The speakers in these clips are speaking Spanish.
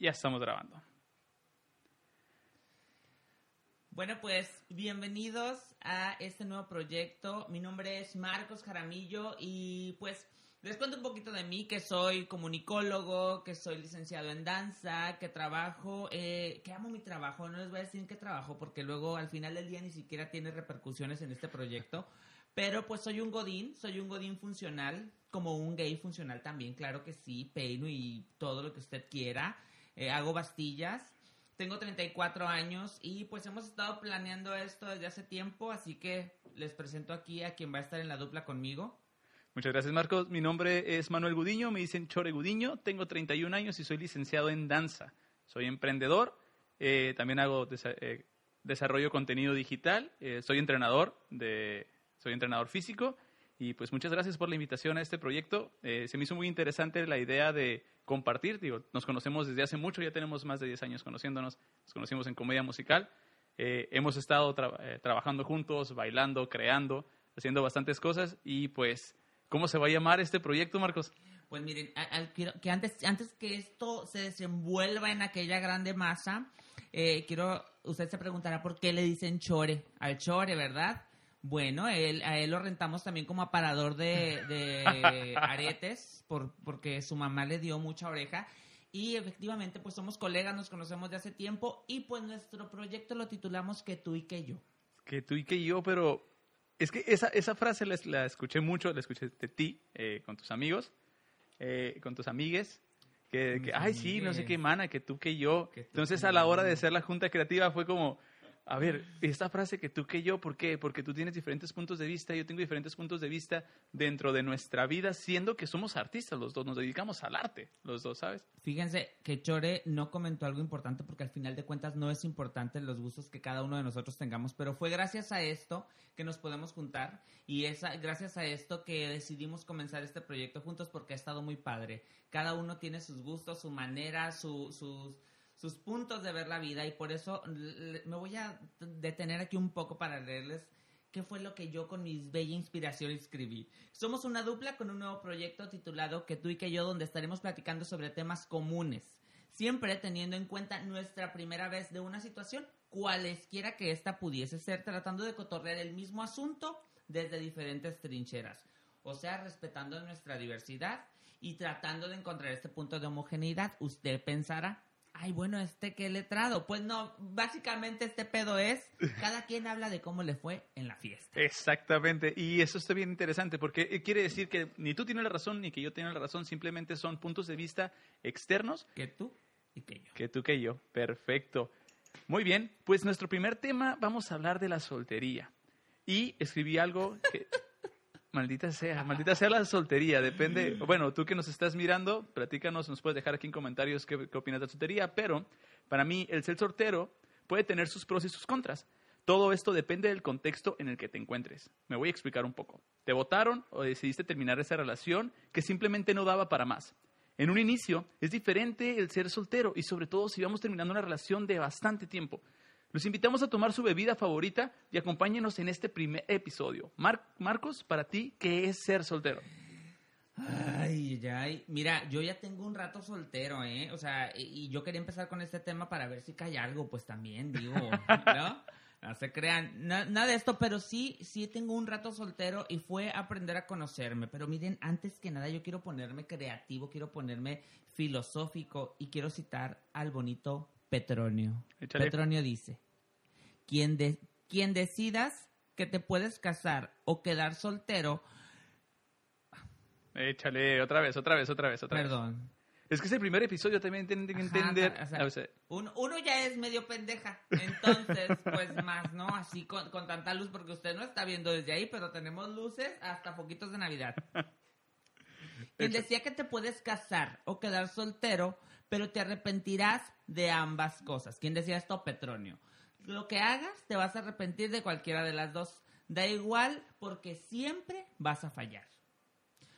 Ya estamos grabando. Bueno, pues bienvenidos a este nuevo proyecto. Mi nombre es Marcos Jaramillo y pues les cuento un poquito de mí, que soy comunicólogo, que soy licenciado en danza, que trabajo, eh, que amo mi trabajo. No les voy a decir en qué trabajo porque luego al final del día ni siquiera tiene repercusiones en este proyecto. Pero pues soy un godín, soy un godín funcional, como un gay funcional también, claro que sí, peino y todo lo que usted quiera. Eh, hago bastillas. Tengo 34 años y pues hemos estado planeando esto desde hace tiempo, así que les presento aquí a quien va a estar en la dupla conmigo. Muchas gracias, Marcos. Mi nombre es Manuel Gudiño, me dicen Chore Gudiño, tengo 31 años y soy licenciado en danza. Soy emprendedor, eh, también hago eh, desarrollo contenido digital, eh, soy entrenador, de, soy entrenador físico y pues muchas gracias por la invitación a este proyecto. se me hizo muy interesante la idea de compartir. Digo, nos conocemos desde hace mucho, ya tenemos más de 10 años conociéndonos, nos conocimos en comedia musical. Eh, hemos estado eh, trabajando juntos, bailando, creando, haciendo bastantes cosas y pues, ¿cómo se va a llamar este proyecto, Marcos? Pues miren, quiero, que antes, antes que esto se desenvuelva en aquella grande masa, eh, quiero, usted se preguntará por qué le dicen chore al chore, ¿verdad? Bueno, él, a él lo rentamos también como aparador de, de aretes, por, porque su mamá le dio mucha oreja. Y efectivamente, pues somos colegas, nos conocemos de hace tiempo y pues nuestro proyecto lo titulamos Que tú y que yo. Que tú y que yo, pero es que esa, esa frase la, la escuché mucho, la escuché de ti, eh, con tus amigos, eh, con tus amigues. Que, que ay, sí, no sé qué, mana, que tú que yo. Entonces, a la hora de hacer la junta creativa fue como, a ver, esta frase que tú que yo, ¿por qué? Porque tú tienes diferentes puntos de vista, yo tengo diferentes puntos de vista dentro de nuestra vida, siendo que somos artistas los dos, nos dedicamos al arte los dos, ¿sabes? Fíjense que Chore no comentó algo importante porque al final de cuentas no es importante los gustos que cada uno de nosotros tengamos, pero fue gracias a esto que nos podemos juntar y es gracias a esto que decidimos comenzar este proyecto juntos porque ha estado muy padre. Cada uno tiene sus gustos, su manera, sus sus puntos de ver la vida y por eso me voy a detener aquí un poco para leerles qué fue lo que yo con mis bella inspiración escribí. Somos una dupla con un nuevo proyecto titulado Que tú y que yo donde estaremos platicando sobre temas comunes, siempre teniendo en cuenta nuestra primera vez de una situación, cualesquiera que ésta pudiese ser, tratando de cotorrear el mismo asunto desde diferentes trincheras, o sea, respetando nuestra diversidad y tratando de encontrar este punto de homogeneidad. Usted pensará, ay, bueno, este qué letrado. Pues no, básicamente este pedo es, cada quien habla de cómo le fue en la fiesta. Exactamente, y eso está bien interesante porque eh, quiere decir que ni tú tienes la razón ni que yo tenga la razón, simplemente son puntos de vista externos. Que tú y que yo. Que tú que yo, perfecto. Muy bien, pues nuestro primer tema vamos a hablar de la soltería. Y escribí algo que Maldita sea, maldita sea la soltería, depende. Bueno, tú que nos estás mirando, platícanos, nos puedes dejar aquí en comentarios qué, qué opinas de la soltería, pero para mí el ser soltero puede tener sus pros y sus contras. Todo esto depende del contexto en el que te encuentres. Me voy a explicar un poco. ¿Te votaron o decidiste terminar esa relación que simplemente no daba para más? En un inicio es diferente el ser soltero y sobre todo si vamos terminando una relación de bastante tiempo. Los invitamos a tomar su bebida favorita y acompáñenos en este primer episodio. Marcos, para ti, ¿qué es ser soltero? Ay, ay, mira, yo ya tengo un rato soltero, ¿eh? O sea, y yo quería empezar con este tema para ver si cae algo, pues también, digo, ¿no? No se crean, nada de esto, pero sí, sí tengo un rato soltero y fue aprender a conocerme. Pero miren, antes que nada, yo quiero ponerme creativo, quiero ponerme filosófico y quiero citar al bonito Petronio. Petronio dice, quien, de, quien decidas que te puedes casar o quedar soltero... Échale, otra vez, otra vez, otra vez, otra Perdón. Es que es el primer episodio, también tienen que entender. uno, ya es medio pendeja, entonces, pues más, ¿no? Así con, con, tanta luz, porque usted no está viendo desde ahí, pero tenemos luces hasta poquitos de Navidad. Quien decía que te puedes casar o quedar soltero, pero te arrepentirás de ambas cosas. ¿Quién decía esto? Petronio. Lo que hagas, te vas a arrepentir de cualquiera de las dos. Da igual porque siempre vas a fallar.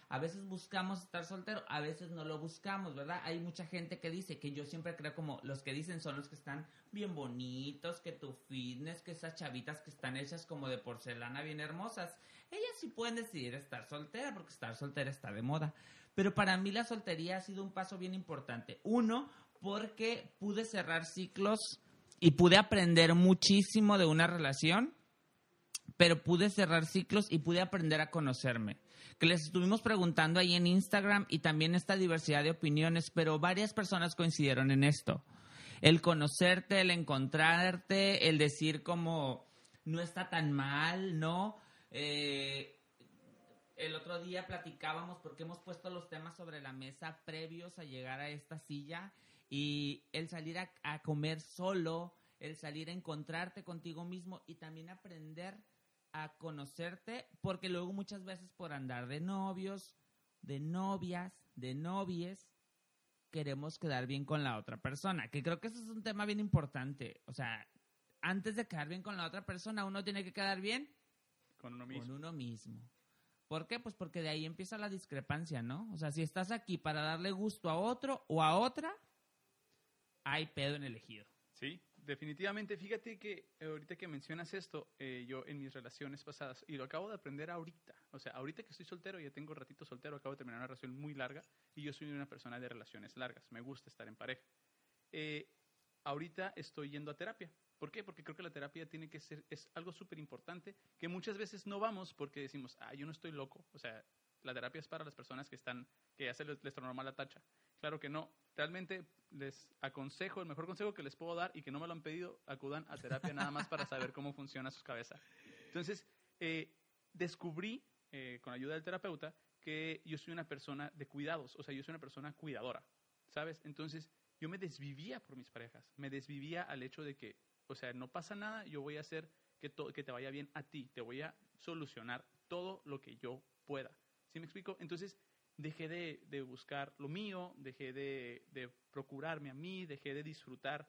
A veces buscamos estar soltero, a veces no lo buscamos, ¿verdad? Hay mucha gente que dice que yo siempre creo como los que dicen son los que están bien bonitos, que tu fitness, que esas chavitas que están hechas como de porcelana bien hermosas. Ellas sí pueden decidir estar soltera porque estar soltera está de moda. Pero para mí la soltería ha sido un paso bien importante. Uno, porque pude cerrar ciclos y pude aprender muchísimo de una relación, pero pude cerrar ciclos y pude aprender a conocerme. Que les estuvimos preguntando ahí en Instagram y también esta diversidad de opiniones, pero varias personas coincidieron en esto. El conocerte, el encontrarte, el decir como no está tan mal, ¿no? Eh, el otro día platicábamos porque hemos puesto los temas sobre la mesa previos a llegar a esta silla y el salir a, comer solo, el salir a encontrarte contigo mismo y también aprender a conocerte, porque luego muchas veces por andar de novios, de novias, de novies, queremos quedar bien con la otra persona, que creo que eso es un tema bien importante. O sea, antes de quedar bien con la otra persona, uno tiene que quedar bien con uno mismo. Con uno mismo. ¿Por qué? Pues porque de ahí empieza la discrepancia, ¿no? O sea, si estás aquí para darle gusto a otro o a otra, hay pedo en elegido. Sí, definitivamente. Fíjate que eh, ahorita que mencionas esto, eh, yo en mis relaciones pasadas, y lo acabo de aprender ahorita, o sea, ahorita que estoy soltero, ya tengo ratito soltero, acabo de terminar una relación muy larga y yo soy una persona de relaciones largas, me gusta estar en pareja. Eh, ahorita estoy yendo a terapia. ¿Por qué? Porque creo que la terapia tiene que ser, es algo súper importante, que muchas veces no vamos porque decimos, ah, yo no estoy loco. O sea, la terapia es para las personas que están, que ya se les, les normal la tacha. Claro que no. Realmente les aconsejo, el mejor consejo que les puedo dar y que no me lo han pedido, acudan a terapia nada más para saber cómo funciona su cabeza. Entonces, eh, descubrí, eh, con ayuda del terapeuta, que yo soy una persona de cuidados, o sea, yo soy una persona cuidadora, ¿sabes? Entonces, yo me desvivía por mis parejas, me desvivía al hecho de que, o sea, no pasa nada, yo voy a hacer que, que te vaya bien a ti, te voy a solucionar todo lo que yo pueda. ¿Sí me explico? Entonces, dejé de, buscar lo mío, dejé de, procurarme a mí, dejé de disfrutar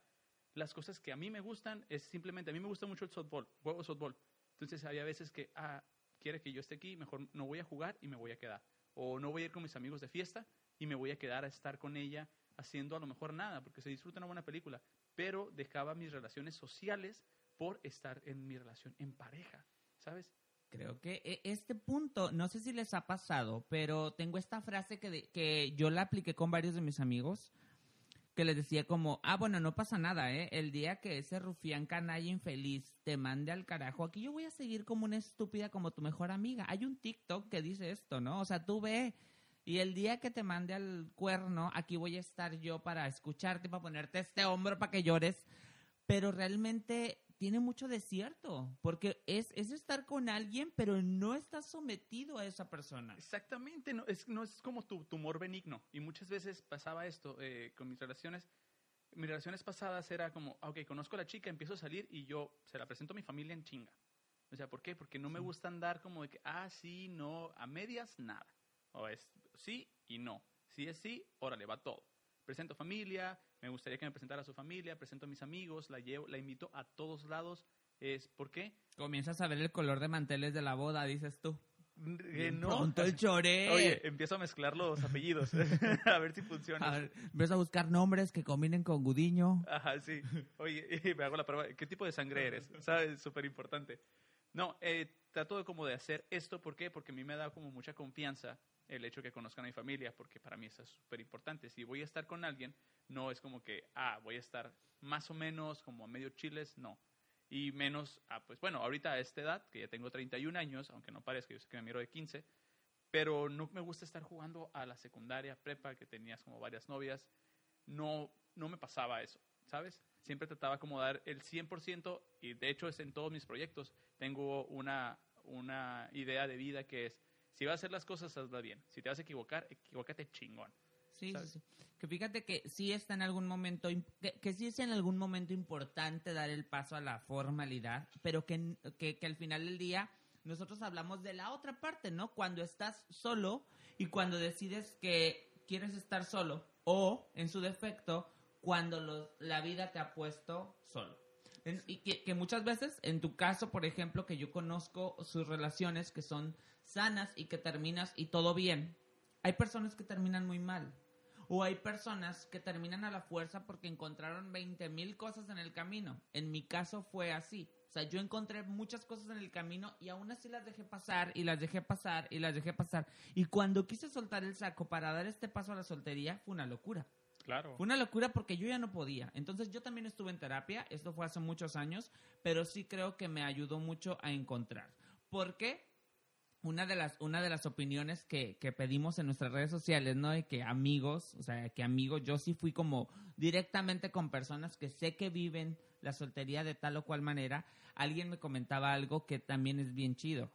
las cosas que a mí me gustan. Es simplemente, a mí me gusta mucho el softball, juego softball. Entonces había veces que, ah, quiere que yo esté aquí, mejor no voy a jugar y me voy a quedar. O no voy a ir con mis amigos de fiesta y me voy a quedar a estar con ella haciendo a lo mejor nada, porque se disfruta una buena película. Pero dejaba mis relaciones sociales por estar en mi relación en pareja, ¿sabes? Creo que e, este punto, no sé si les ha pasado, pero tengo esta frase que, que yo la apliqué con varios de mis amigos, que les decía como, ah, bueno, no pasa nada, ¿eh? El día que ese rufián canalla infeliz te mande al carajo, aquí yo voy a seguir como una estúpida como tu mejor amiga. Hay un TikTok que dice esto, ¿no? O sea, tú ve, y el día que te mande al cuerno, aquí voy a estar yo para escucharte, para ponerte este hombro para que llores. Pero realmente tiene mucho de cierto, porque es, es estar con alguien, pero no estás sometido a esa persona. Exactamente, no es, no es como tu tumor benigno. Y muchas veces pasaba esto eh, con mis relaciones. Mis relaciones pasadas era como, ah, ok, conozco a la chica, empiezo a salir y yo se la presento a mi familia en chinga. O sea, ¿por qué? Porque no me gusta andar como de que, ah, sí, no, a medias, nada. O es sí y no. Si es sí, órale, va todo. Presento familia, me gustaría que me presentara a su familia, presento a mis amigos, la llevo, la invito a todos lados. Es ¿por qué? Comienzas a ver el color de manteles de la boda, dices tú. Eh, no. Pronto el chore. Oye, empiezo a mezclar los apellidos. a ver si funciona. A ver, empiezo a buscar nombres que combinen con Gudiño. Ajá, sí. Oye, me hago la prueba. ¿Qué tipo de sangre eres? ¿Sabes? Súper importante. No, eh, trato de como de hacer esto. ¿Por qué? Porque a mí me da como mucha confianza el hecho de que conozcan a mi familia, porque para mí eso es súper importante. Si voy a estar con alguien, no es como que, ah, voy a estar más o menos como a medio chiles, no. Y menos, ah, pues bueno, ahorita a esta edad, que ya tengo 31 años, aunque no parezca, yo sé que me miro de 15, pero no me gusta estar jugando a la secundaria, prepa, que tenías como varias novias. No, no me pasaba eso, ¿sabes? Siempre trataba como dar el 100% y de hecho es en todos mis proyectos. Tengo una, una idea de vida que es, si vas a hacer las cosas, hazlas bien. Si te vas a equivocar, equivócate chingón. Sí, sí, Que fíjate que sí está en algún momento, que, sí es en algún momento importante dar el paso a la formalidad, pero que, que, que al final del día nosotros hablamos de la otra parte, ¿no? Cuando estás solo y cuando decides que quieres estar solo o, en su defecto, cuando la vida te ha puesto solo. y que, que, muchas veces, en tu caso, por ejemplo, que yo conozco sus relaciones que son sanas y que terminas y todo bien, hay personas que terminan muy mal. O hay personas que terminan a la fuerza porque encontraron 20 mil cosas en el camino. En mi caso fue así. O sea, yo encontré muchas cosas en el camino y aún así las dejé pasar y las dejé pasar y las dejé pasar. Y cuando quise soltar el saco para dar este paso a la soltería, fue una locura. Claro. Fue una locura porque yo ya no podía. Entonces yo también estuve en terapia, esto fue hace muchos años, pero sí creo que me ayudó mucho a encontrar. Porque una de las, una de las opiniones que, que pedimos en nuestras redes sociales, ¿no? De que amigos, o sea, que amigos, yo sí fui como directamente con personas que sé que viven la soltería de tal o cual manera, alguien me comentaba algo que también es bien chido.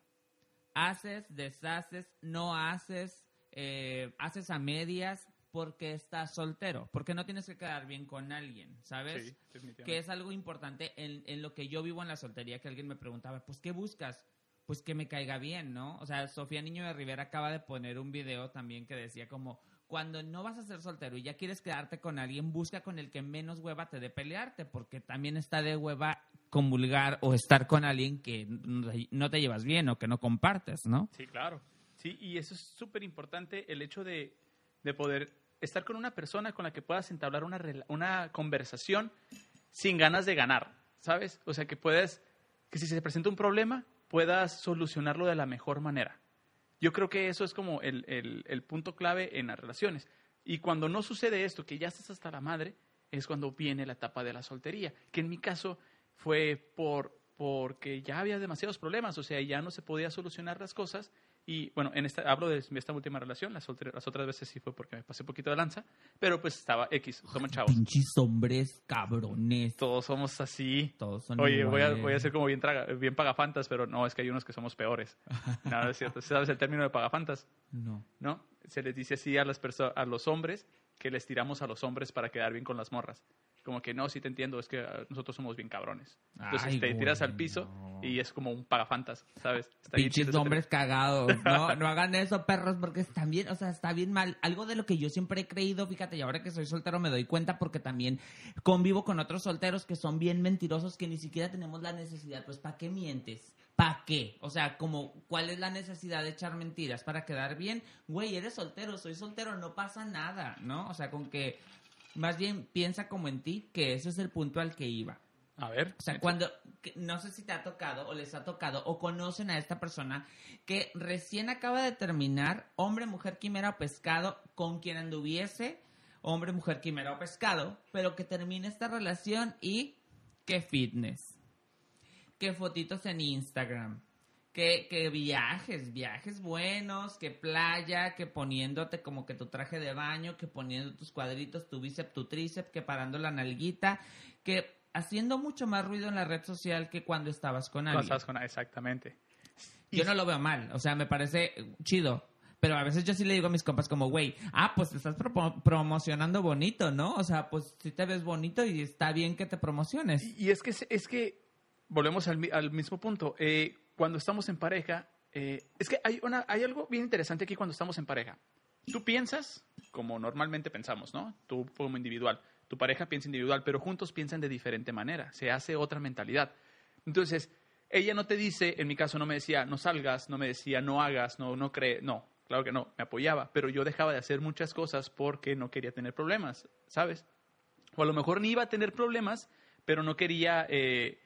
Haces, deshaces, no haces, eh, haces a medias porque estás soltero, porque no tienes que quedar bien con alguien, ¿sabes? Sí, que es algo importante en, en lo que yo vivo en la soltería, que alguien me preguntaba, pues, ¿qué buscas? Pues que me caiga bien, ¿no? O sea, Sofía Niño de Rivera acaba de poner un video también que decía como, cuando no vas a ser soltero y ya quieres quedarte con alguien, busca con el que menos hueva te dé pelearte, porque también está de hueva convulgar o estar con alguien que no te llevas bien o que no compartes, ¿no? Sí, claro. Sí, y eso es súper importante, el hecho de, de poder estar con una persona con la que puedas entablar una, una conversación sin ganas de ganar, ¿sabes? O sea, que puedas, que si se presenta un problema, puedas solucionarlo de la mejor manera. Yo creo que eso es como el, el- el punto clave en las relaciones. Y cuando no sucede esto, que ya estás hasta la madre, es cuando viene la etapa de la soltería, que en mi caso fue por porque ya había demasiados problemas, o sea, ya no se podía solucionar las cosas. Y bueno, en esta, hablo de esta última relación, las, las otras veces sí fue porque me pasé un poquito de lanza, pero pues estaba X, somos chavos. Pinches hombres cabrones. Todos somos así. Todos son Oye, voy a, voy a ser como bien, traga, bien pagafantas, pero no, es que hay unos que somos peores. No, no es cierto. ¿Sabes el término de pagafantas? No. ¿No? Se les dice así a, las a los hombres que les tiramos a los hombres para quedar bien con las morras. Como que no, sí te entiendo, es que ah, nosotros somos bien cabrones. Entonces Ay, te tiras al piso no. y es como un pagafantas, ¿sabes? Está Pinches hombres cagados. No, no hagan eso, perros, porque está bien, o sea, está bien mal. Algo de lo que yo siempre he creído, fíjate, y ahora que soy soltero me doy cuenta porque también convivo con otros solteros que son bien mentirosos que ni siquiera tenemos la necesidad. Pues, ¿para qué mientes? ¿Para qué? O sea, como, ¿cuál es la necesidad de echar mentiras? ¿Para quedar bien? Güey, eres soltero, soy soltero, no pasa nada, ¿no? O sea, con que más bien piensa como en ti, que ese es el punto al que iba. A ver. O sea, cuando, no sé si te ha tocado o les ha tocado o conocen a esta persona que recién acaba de terminar, hombre, mujer, quimera o pescado, con quien anduviese, hombre, mujer, quimera o pescado, pero que termine esta relación y que fitness, que fotitos en Instagram, que, que viajes, viajes buenos, que playa, que poniéndote como que tu traje de baño, que poniendo tus cuadritos, tu bíceps, tu tríceps, que parando la nalguita, que haciendo mucho más ruido en la red social que cuando estabas con alguien. Cosas con exactamente. Yo no lo veo mal, o sea, me parece chido. Pero a veces yo sí le digo a mis compas como, güey, ah, pues te estás promocionando bonito, ¿no? O sea, pues si te ves bonito y está bien que te promociones. Y, y es que es que volvemos al, mi- al mismo punto. Eh, cuando estamos en pareja, eh, es que hay una hay algo bien interesante aquí cuando estamos en pareja. Tú piensas como normalmente pensamos, ¿no? Tú como individual, tu pareja piensa individual, pero juntos piensan de diferente manera. Se hace otra mentalidad. Entonces, ella no te dice, en mi caso no me decía, no salgas, no me decía, no hagas, no, no cree, no, claro que no, me apoyaba, pero yo dejaba de hacer muchas cosas porque no quería tener problemas, ¿sabes? O a lo mejor ni iba a tener problemas, pero no quería eh,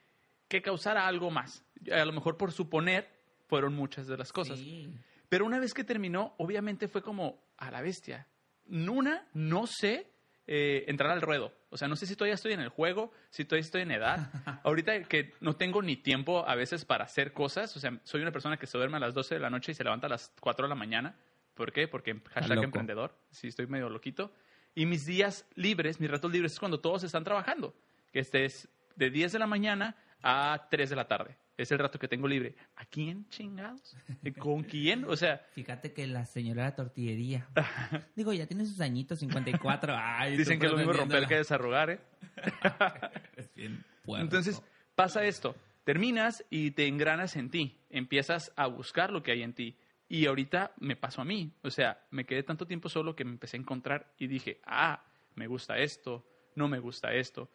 que causara algo más. A lo mejor por suponer fueron muchas de las cosas. Sí. Pero una vez que terminó, obviamente fue como a la bestia. Una, no sé eh, entrar al ruedo. O sea, no sé si todavía estoy en el juego, si todavía estoy en edad. Ahorita que no tengo ni tiempo a veces para hacer cosas. O sea, soy una persona que se duerme a las 12 de la noche y se levanta a las 4 de la mañana. ¿Por qué? Porque hashtag emprendedor. Sí, estoy medio loquito. Y mis días libres, mis ratos libres es cuando todos están trabajando. Que este es de 10 de la mañana a 3 de la tarde. Es el rato que tengo libre. ¿A quién chingados? ¿Con quién? O sea, Fíjate que la señora de la tortillería. Digo, ya tiene sus añitos, 54. Ay, dicen que es lo mismo romper que desarrugar, ¿eh? Es bien puerco. Entonces, pasa esto. Terminas y te engranas en ti. Empiezas a buscar lo que hay en ti. Y ahorita me pasó a mí. O sea, me quedé tanto tiempo solo que me empecé a encontrar y dije, ah, me gusta esto, no me gusta esto.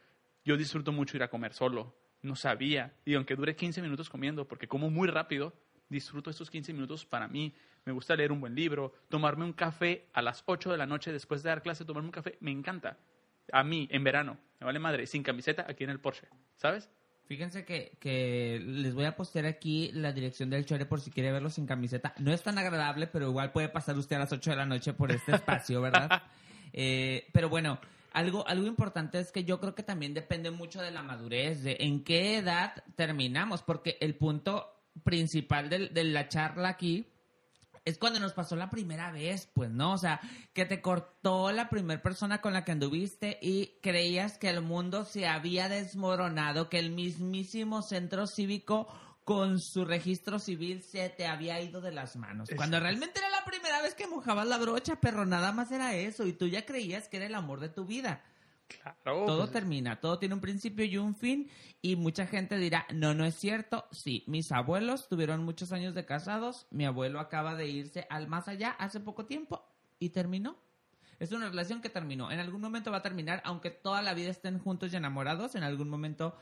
Yo disfruto mucho ir a comer solo. No sabía. Y aunque dure 15 minutos comiendo, porque como muy rápido, disfruto estos 15 minutos para mí. Me gusta leer un buen libro, tomarme un café a las 8 de la noche después de dar clase, tomarme un café, me encanta. A mí, en verano, me vale madre, sin camiseta, aquí en el Porsche, ¿sabes? Fíjense que, que les voy a postear aquí la dirección del Chore por si quiere verlo sin camiseta. No es tan agradable, pero igual puede pasar usted a las 8 de la noche por este espacio, ¿verdad? Eh, pero bueno, algo, algo importante es que yo creo que también depende mucho de la madurez, de en qué edad terminamos, porque el punto principal de, de la charla aquí es cuando nos pasó la primera vez, pues, ¿no? O sea, que te cortó la primera persona con la que anduviste y creías que el mundo se había desmoronado, que el mismísimo centro cívico con su registro civil se te había ido de las manos. Cuando realmente era la primera vez que mojabas la brocha, pero nada más era eso y tú ya creías que era el amor de tu vida. Claro. Todo pues, termina, todo tiene un principio y un fin y mucha gente dirá, no, no es cierto. Sí, mis abuelos tuvieron muchos años de casados, mi abuelo acaba de irse al más allá hace poco tiempo y terminó. Es una relación que terminó. En algún momento va a terminar, aunque toda la vida estén juntos y enamorados, en algún momento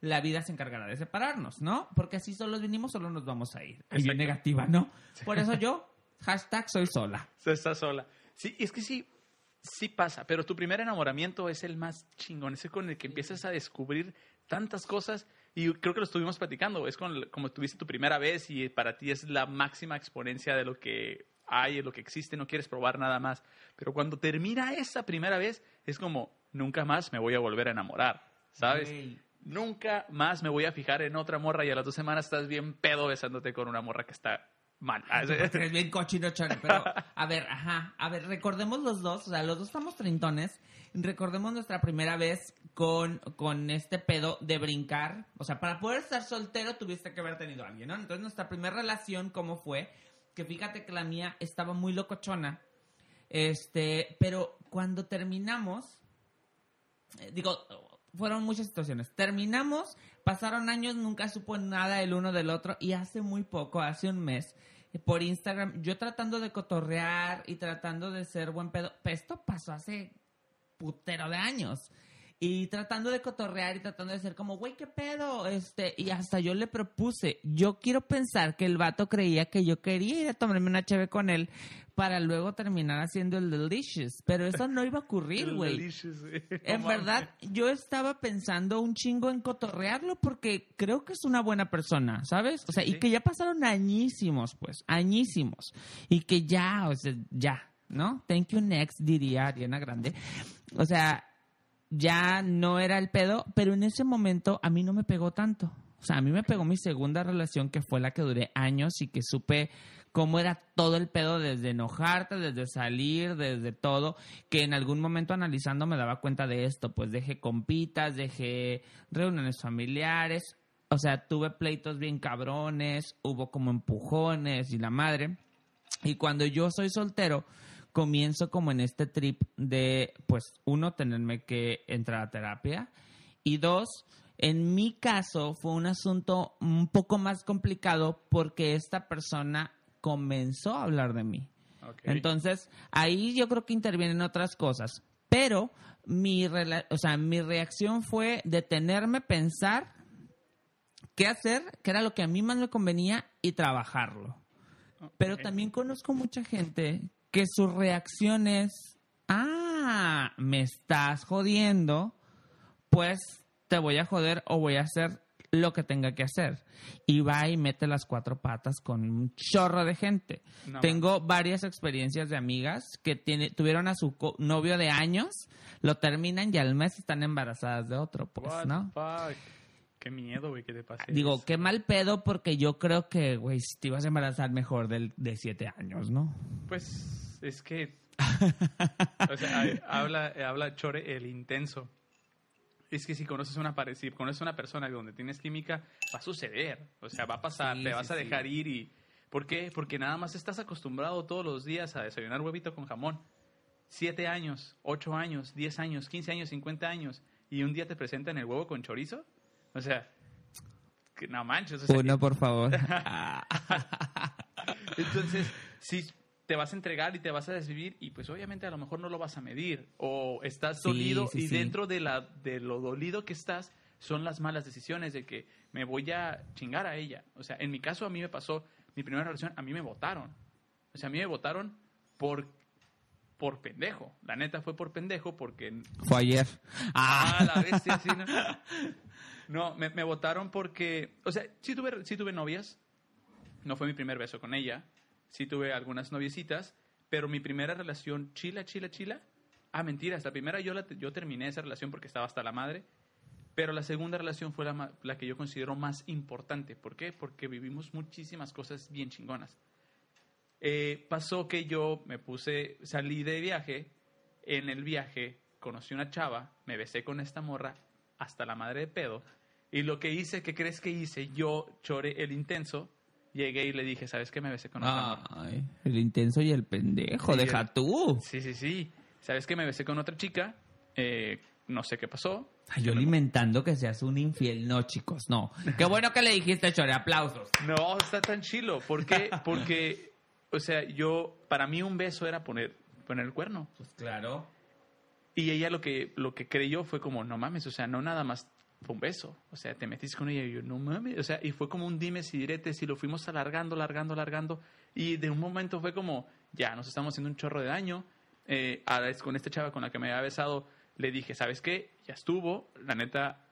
la vida se encargará de separarnos, ¿no? Porque así solos vinimos, solo nos vamos a ir. Y bien negativa, ¿no? Por eso yo, hashtag soy sola. Se está sola. Sí, es que sí, sí pasa, pero tu primer enamoramiento es el más chingón, es el con el que empiezas a descubrir tantas cosas y creo que lo estuvimos platicando, es con, como tuviste tu primera vez y para ti es la máxima exponencia de lo que hay, de lo que existe, no quieres probar nada más, pero cuando termina esa primera vez es como, nunca más me voy a volver a enamorar, ¿sabes? Güey. Nunca más me voy a fijar en otra morra y a las dos semanas estás bien pedo besándote con una morra que está mal. Es bien cochino, Chore, pero a ver, ajá, a ver, recordemos los dos, o sea, los dos estamos trintones, recordemos nuestra primera vez con, con este pedo de brincar, o sea, para poder estar soltero tuviste que haber tenido a alguien, ¿no? Entonces nuestra primera relación, ¿cómo fue? Que fíjate que la mía estaba muy locochona, este, pero cuando terminamos, eh, digo, fueron muchas situaciones. Terminamos, pasaron años, nunca supo nada el uno del otro y hace muy poco, hace un mes, eh, por Instagram, yo tratando de cotorrear y tratando de ser buen pedo, esto pasó hace putero de años. Y tratando de cotorrear y tratando de ser como, güey, ¿qué pedo? Este, y hasta yo le propuse, yo quiero pensar que el vato creía que yo quería ir a tomarme una cheve con él para luego terminar haciendo el delicious. Pero eso no iba a ocurrir, güey. En verdad, yo estaba pensando un chingo en cotorrearlo porque creo que es una buena persona, ¿sabes? O sea, Sí. y que ya pasaron añísimos, pues, añísimos. Y que ya, o sea, ya, ¿no? Thank you next, diría Ariana Grande. O sea, ya no era el pedo, pero en ese momento a mí no me pegó tanto. O sea, a mí me pegó mi segunda relación, que fue la que duré años y que supe cómo era todo el pedo desde enojarte, desde salir, desde todo, que en algún momento analizando me daba cuenta de esto, pues dejé compitas, dejé reuniones familiares, o sea, tuve pleitos bien cabrones, hubo como empujones y la madre. Y cuando yo soy soltero, comienzo como en este trip de, pues, uno, tenerme que entrar a terapia y dos, en mi caso fue un asunto un poco más complicado porque esta persona comenzó a hablar de mí. Entonces, ahí yo creo que intervienen otras cosas. Pero mi, o sea, mi reacción fue detenerme, pensar qué hacer, qué era lo que a mí más me convenía y trabajarlo. Pero también conozco mucha gente que su reacción es, ah, me estás jodiendo, pues te voy a joder o voy a hacer lo que tenga que hacer. Y va y mete las cuatro patas con un chorro de gente. No Tengo varias experiencias de amigas que tiene, tuvieron a su novio de años, lo terminan y al mes están embarazadas de otro, pues, What ¿no? fuck? Qué miedo, güey, que te pase. Digo, eso. qué mal pedo porque yo creo que, güey, si te ibas a embarazar mejor del, de siete años, ¿no? Pues es que. o sea, hay- habla, habla Chore el intenso. Es que si conoces una si conoces una persona donde tienes química, va a suceder. O sea, va a pasar, Sí, te sí, vas a sí. dejar ir y. ¿Por qué? Porque nada más estás acostumbrado todos los días a desayunar huevito con jamón. Siete años, ocho años, diez años, quince años, cincuenta años. Y un día te presentan el huevo con chorizo. O sea, que no manches. O sea, Uno, por favor. entonces, si te vas a entregar y te vas a desvivir y pues obviamente a lo mejor no lo vas a medir o estás Sí, dolido sí, y sí. dentro de, la, de lo dolido que estás son las malas decisiones de que me voy a chingar a ella. O sea, en mi caso a mí me pasó, mi primera relación, a mí me votaron. O sea, a mí me votaron por, por pendejo. La neta fue por pendejo porque Fue ayer. Ah, la bestia, sí, ¿no? No, me, votaron porque, o sea, sí tuve, sí tuve novias, no fue mi primer beso con ella, sí tuve algunas noviecitas, pero mi primera relación chila, chila, chila, Ah, mentira, la primera yo, la, yo terminé esa relación porque estaba hasta la madre, pero la segunda relación fue la, la que yo considero más importante. ¿Por qué? Porque vivimos muchísimas cosas bien chingonas. Eh, pasó que yo me puse, salí de viaje, en el viaje conocí una chava, me besé con esta morra hasta la madre de pedo, y lo que hice, ¿qué crees que hice? Yo choré el intenso, llegué y le dije, ¿sabes qué? Me besé con otra. Ay, el intenso y el pendejo, Sí, deja tú. Sí, sí, sí. ¿Sabes qué? Me besé con otra chica, eh, no sé qué pasó. Ay, yo alimentando que seas un infiel. No, chicos, no. Qué bueno que le dijiste, Chore, aplausos. No, está tan chilo. ¿Por qué? Porque, o sea, yo, para mí un beso era poner, poner el cuerno. Pues claro. Y ella lo que, lo que creyó fue como, no mames, o sea, no nada más fue un beso. O sea, te metiste con ella y yo, no mames. O sea, y fue como un dimes y diretes y lo fuimos alargando, alargando, alargando. Y de un momento fue como, ya, nos estamos haciendo un chorro de daño. Eh, es con esta chava con la que me había besado, le dije, ¿sabes qué? Ya estuvo. La neta,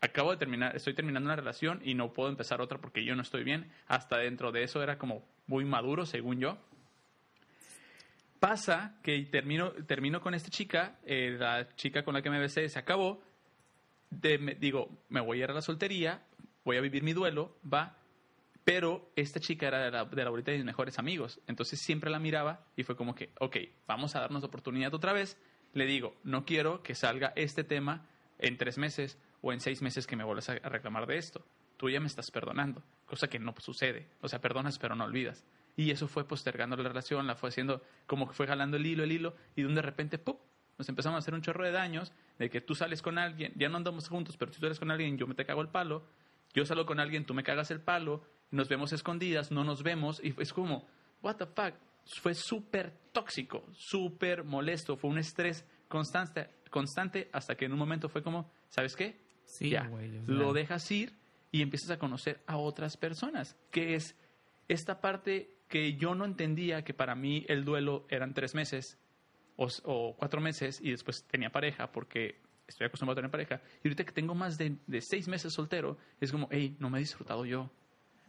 acabo de terminar, estoy terminando una relación y no puedo empezar otra porque yo no estoy bien. Hasta dentro de eso era como muy maduro, según yo. Pasa que termino, termino con esta chica, eh, la chica con la que me besé se acabó. Me- digo, me voy a ir a la soltería, voy a vivir mi duelo, va. Pero esta chica era de la, de la bolita de mis mejores amigos. Entonces siempre la miraba y fue como que, ok, vamos a darnos oportunidad otra vez. Le digo, no quiero que salga este tema en tres meses o en seis meses que me vuelvas a reclamar de esto. Tú ya me estás perdonando, cosa que no sucede. O sea, perdonas pero no olvidas. Y eso fue postergando la relación, la fue haciendo como que fue jalando el hilo, el hilo, y de repente, ¡pum! Nos empezamos a hacer un chorro de daños, de que tú sales con alguien, ya no andamos juntos, pero si tú sales con alguien, yo me te cago el palo, yo salgo con alguien, tú me cagas el palo, nos vemos escondidas, no nos vemos, y es como, what the fuck, fue súper tóxico, súper molesto, fue un estrés constante, constante, hasta que en un momento fue como, ¿sabes qué? Sí, ya, güey, o sea. lo dejas ir y empiezas a conocer a otras personas, que es esta parte que yo no entendía que para mí el duelo eran tres meses o, cuatro meses y después tenía pareja porque estoy acostumbrado a tener pareja. Y ahorita que tengo más de, de seis meses soltero, es como, hey, no me he disfrutado yo.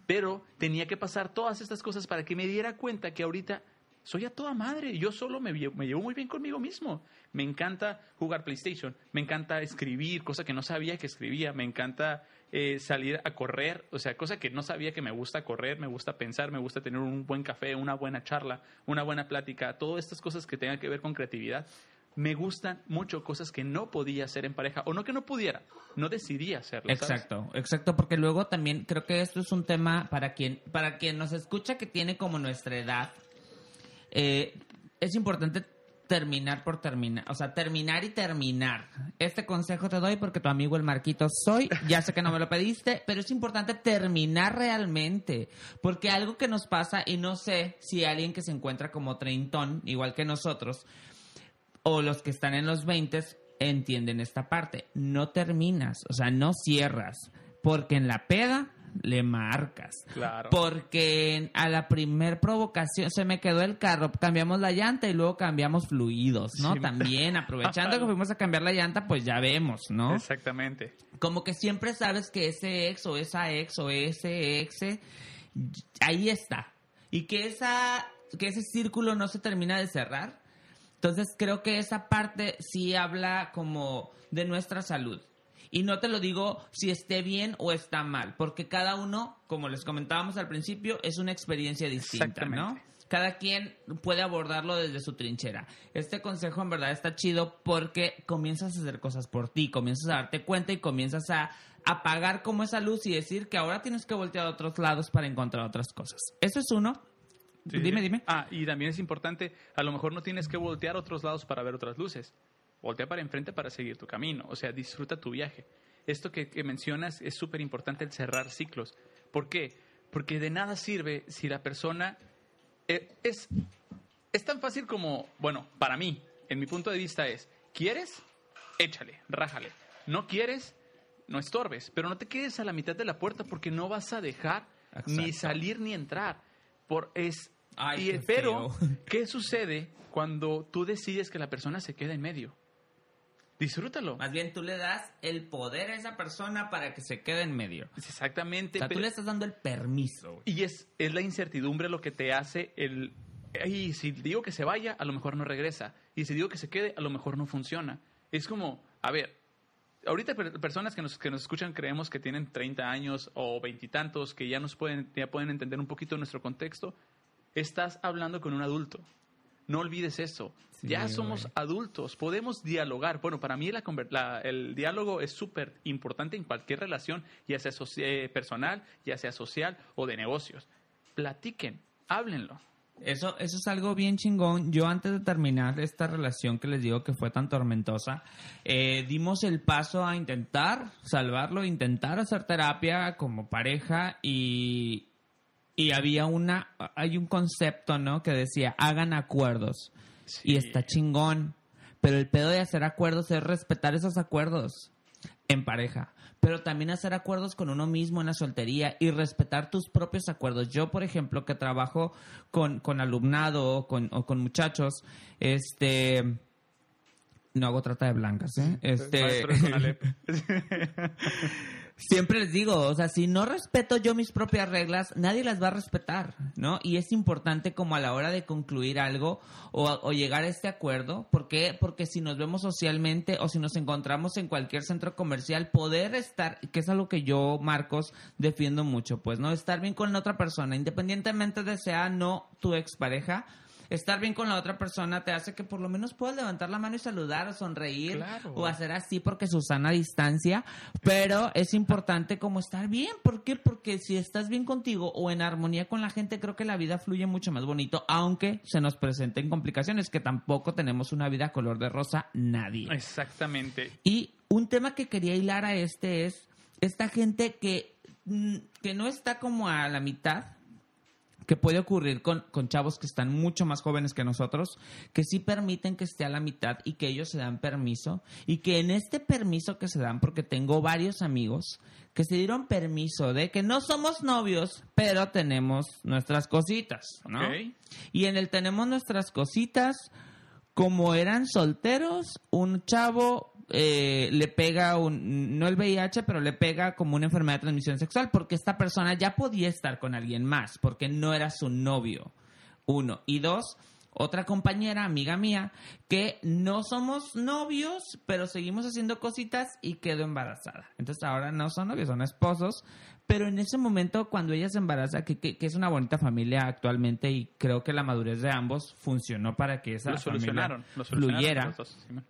Pero tenía que pasar todas estas cosas para que me diera cuenta que ahorita soy a toda madre. Yo solo me, lle- me llevo muy bien conmigo mismo. Me encanta jugar PlayStation, me encanta escribir, cosa que no sabía que escribía, me encanta eh, salir a correr, o sea, cosa que no sabía que me gusta correr, me gusta pensar, me gusta tener un buen café, una buena charla, una buena plática, todas estas cosas que tengan que ver con creatividad. Me gustan mucho cosas que no podía hacer en pareja, o no que no pudiera, no decidía hacerlo. ¿sabes? Exacto, exacto, porque luego también creo que esto es un tema para quien, para quien nos escucha que tiene como nuestra edad. eh, es importante terminar por terminar, o sea, terminar y terminar. Este consejo te doy porque tu amigo el Marquito soy, ya sé que no me lo pediste, pero es importante terminar realmente, porque algo que nos pasa, y no sé si alguien que se encuentra como treintón, igual que nosotros, o los que están en los 20 entienden esta parte. No terminas, o sea, no cierras, porque en la peda le marcas. Claro. Porque a la primer provocación se me quedó el carro, cambiamos la llanta y luego cambiamos fluidos, ¿no? Sí. También, aprovechando que fuimos a cambiar la llanta, pues ya vemos, ¿no? Exactamente. Como que siempre sabes que ese ex o esa ex o ese ex, ahí está. Y que, esa, que ese círculo no se termina de cerrar. Entonces creo que esa parte sí habla como de nuestra salud. Y no te lo digo si esté bien o está mal, porque cada uno, como les comentábamos al principio, es una experiencia distinta, ¿no? Cada quien puede abordarlo desde su trinchera. Este consejo en verdad está chido porque comienzas a hacer cosas por ti, comienzas a darte cuenta y comienzas a apagar como esa luz y decir que ahora tienes que voltear a otros lados para encontrar otras cosas. Eso es uno. Sí, dime, dime. Ah, y también es importante, a lo mejor no tienes que voltear a otros lados para ver otras luces. Voltea para enfrente para seguir tu camino. O sea, disfruta tu viaje. Esto que, que mencionas es súper importante el cerrar ciclos. ¿Por qué? Porque de nada sirve si la persona eh, es, es tan fácil como, bueno, para mí, en mi punto de vista es, ¿quieres? Échale, rájale. No quieres, no estorbes, pero no te quedes a la mitad de la puerta porque no vas a dejar ni Exacto. salir ni entrar. Por es Ay, y qué pero feo. ¿qué sucede cuando tú decides que la persona se quede en medio? Disfrútalo. Más bien tú le das el poder a esa persona para que se quede en medio. Exactamente. O sea, tú pero- le estás dando el permiso. Y es, es la incertidumbre lo que te hace el, y si digo que se vaya, a lo mejor no regresa. Y si digo que se quede, a lo mejor no funciona. Es como, a ver, ahorita per- personas que nos, que nos escuchan creemos que tienen 30 años o veintitantos, que ya nos pueden, ya pueden entender un poquito nuestro contexto. Estás hablando con un adulto. No olvides eso. Sí, ya somos güey. adultos, podemos dialogar. Bueno, para mí la la- el diálogo es súper importante en cualquier relación, ya sea eh, personal, ya sea social o de negocios. Platiquen, háblenlo. Eso, eso es algo bien chingón. Yo antes de terminar esta relación que les digo que fue tan tormentosa, eh, dimos el paso a intentar salvarlo, intentar hacer terapia como pareja y, y había una, hay un concepto, ¿no? Que decía, hagan acuerdos. Y está chingón. Pero el pedo de hacer acuerdos es respetar esos acuerdos en pareja. Pero también hacer acuerdos con uno mismo en la soltería y respetar tus propios acuerdos. Yo, por ejemplo, que trabajo con, con alumnado o con, o con muchachos, este... No hago trata de blancas, ¿eh? Este... De Conalep. Siempre les digo, o sea, si no respeto yo mis propias reglas, nadie las va a respetar, ¿no? Y es importante como a la hora de concluir algo o, o llegar a este acuerdo, ¿por qué? Porque si nos vemos socialmente o si nos encontramos en cualquier centro comercial, poder estar, que es algo que yo, Marcos, defiendo mucho, pues, ¿no? Estar bien con la otra persona, independientemente de sea no tu expareja, estar bien con la otra persona te hace que por lo menos puedas levantar la mano y saludar o sonreír Claro. o hacer así porque Susana a distancia, pero es importante como estar bien, ¿por qué? Porque si estás bien contigo o en armonía con la gente, creo que la vida fluye mucho más bonito, aunque se nos presenten complicaciones, que tampoco tenemos una vida color de rosa nadie. Exactamente. Y un tema que quería hilar a este es esta gente que, mm, que no está como a la mitad, que puede ocurrir con, con chavos que están mucho más jóvenes que nosotros, que sí permiten que esté a la mitad y que ellos se dan permiso, y que en este permiso que se dan, porque tengo varios amigos que se dieron permiso de que no somos novios, pero tenemos nuestras cositas, ¿no? Y en el tenemos nuestras cositas, como eran solteros, un chavo eh, le pega un, no el VIH, pero le pega como una enfermedad de transmisión sexual, porque esta persona ya podía estar con alguien más, porque no era su novio. Uno. Y dos, otra compañera, amiga mía, que no somos novios, pero seguimos haciendo cositas y quedó embarazada. Entonces ahora no son novios, son esposos. Pero en ese momento, cuando ella se embaraza, que, que- que es una bonita familia actualmente y creo que la madurez de ambos funcionó para que esa Lo familia solucionaron. Lo solucionaron fluyera. los dos, Simón.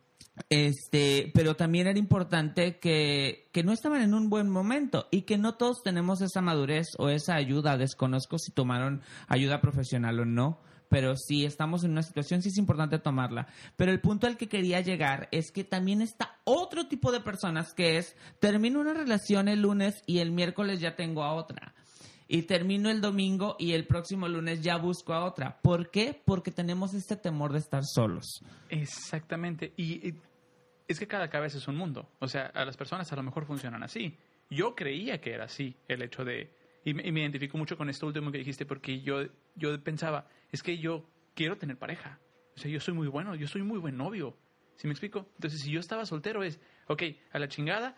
Este, pero también era importante que, que no estaban en un buen momento y que no todos tenemos esa madurez o esa ayuda. Desconozco si tomaron ayuda profesional o no, pero si estamos en una situación, sí es importante tomarla. Pero el punto al que quería llegar es que también está otro tipo de personas que es, termino una relación el lunes y el miércoles ya tengo a otra. Y termino el domingo y el próximo lunes ya busco a otra. ¿Por qué? Porque tenemos este temor de estar solos. Exactamente. Y, es que cada cabeza es un mundo. O sea, a las personas a lo mejor funcionan así. Yo creía que era así el hecho de... Y me, y me identifico mucho con esto último que dijiste porque yo, yo pensaba, es que yo quiero tener pareja. O sea, yo soy muy bueno, yo soy muy buen novio. ¿Sí me explico? Entonces, si yo estaba soltero es, ok, a la chingada,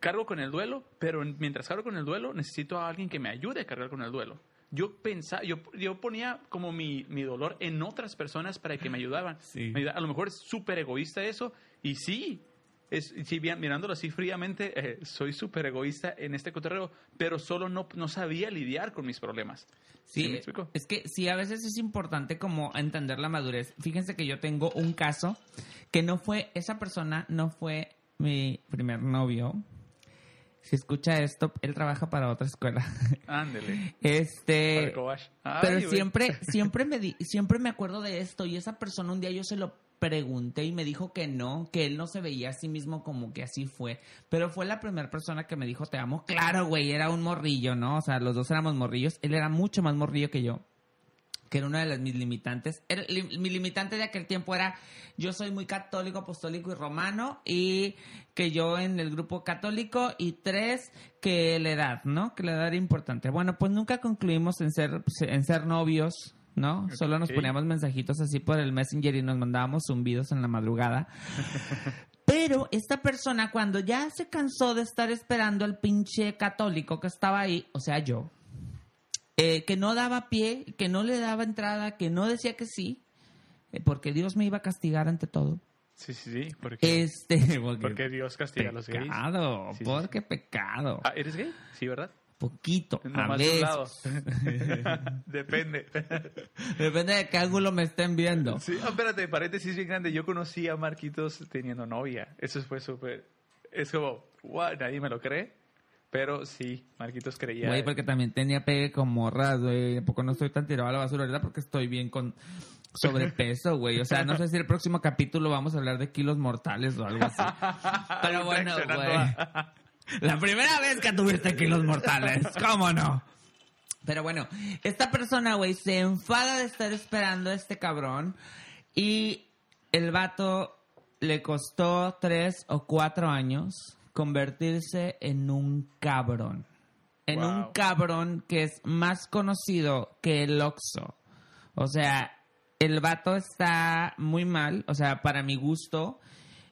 cargo con el duelo, pero en- mientras cargo con el duelo, necesito a alguien que me ayude a cargar con el duelo. Yo pensaba, yo, yo ponía como mi, mi dolor en otras personas para que me ayudaban. Sí. Me A lo mejor es súper egoísta eso, y sí, es, bien, mirándolo así fríamente, eh, soy súper egoísta en este cotorreo, pero solo no, no sabía lidiar con mis problemas. Sí, ¿Sí me explico? es que sí, a veces es importante como entender la madurez. Fíjense que yo tengo un caso que no fue, esa persona no fue mi primer novio. Si escucha esto, él trabaja para otra escuela. Ándele. Este. Ay, pero güey. siempre, siempre me di, siempre me acuerdo de esto y esa persona un día yo se lo pregunté y me dijo que no, que él no se veía a sí mismo como que así fue, pero fue la primera persona que me dijo te amo. Claro, güey, era un morrillo, ¿no? O sea, los dos éramos morrillos, él era mucho más morrillo que yo que era una de las mis limitantes. Era- li- mi limitante de aquel tiempo era yo soy muy católico, apostólico y romano y que yo en el grupo católico y tres que la edad, ¿no? Que la edad era importante. Bueno, pues nunca concluimos en ser en ser novios, ¿no? Solo nos poníamos mensajitos así por el Messenger y nos mandábamos zumbidos en la madrugada. Pero esta persona cuando ya se cansó de estar esperando al pinche católico que estaba ahí, o sea, yo, eh, que no daba pie, que no le daba entrada, que no decía que sí, eh, porque Dios me iba a castigar ante todo. Sí, sí, sí. Porque, Este, porque Dios castiga a los gays. pecado, Sí, sí, porque pecado. Ah, ¿Eres gay? Sí, ¿verdad? Poquito, a un lado. veces. Depende. Depende de qué ángulo me estén viendo. Sí, ah, espérate, paréntesis bien grande. Yo conocí a Marquitos teniendo novia. Eso fue súper... Es como, "What?", nadie me lo cree. Pero sí, Marquitos creía. Güey, porque también tenía pegue con morras, güey. ¿A poco no estoy tan tirado a la basura ahorita? Porque estoy bien con sobrepeso, güey. O sea, no sé si el próximo capítulo vamos a hablar de kilos mortales o algo así. Pero bueno, güey. La primera vez que tuviste kilos mortales, ¿cómo no? Pero bueno, esta persona, güey, se enfada de estar esperando a este cabrón y el vato le costó tres o cuatro años convertirse en un cabrón. En un cabrón que es más conocido que el Oxo. O sea, el vato está muy mal, o sea, para mi gusto.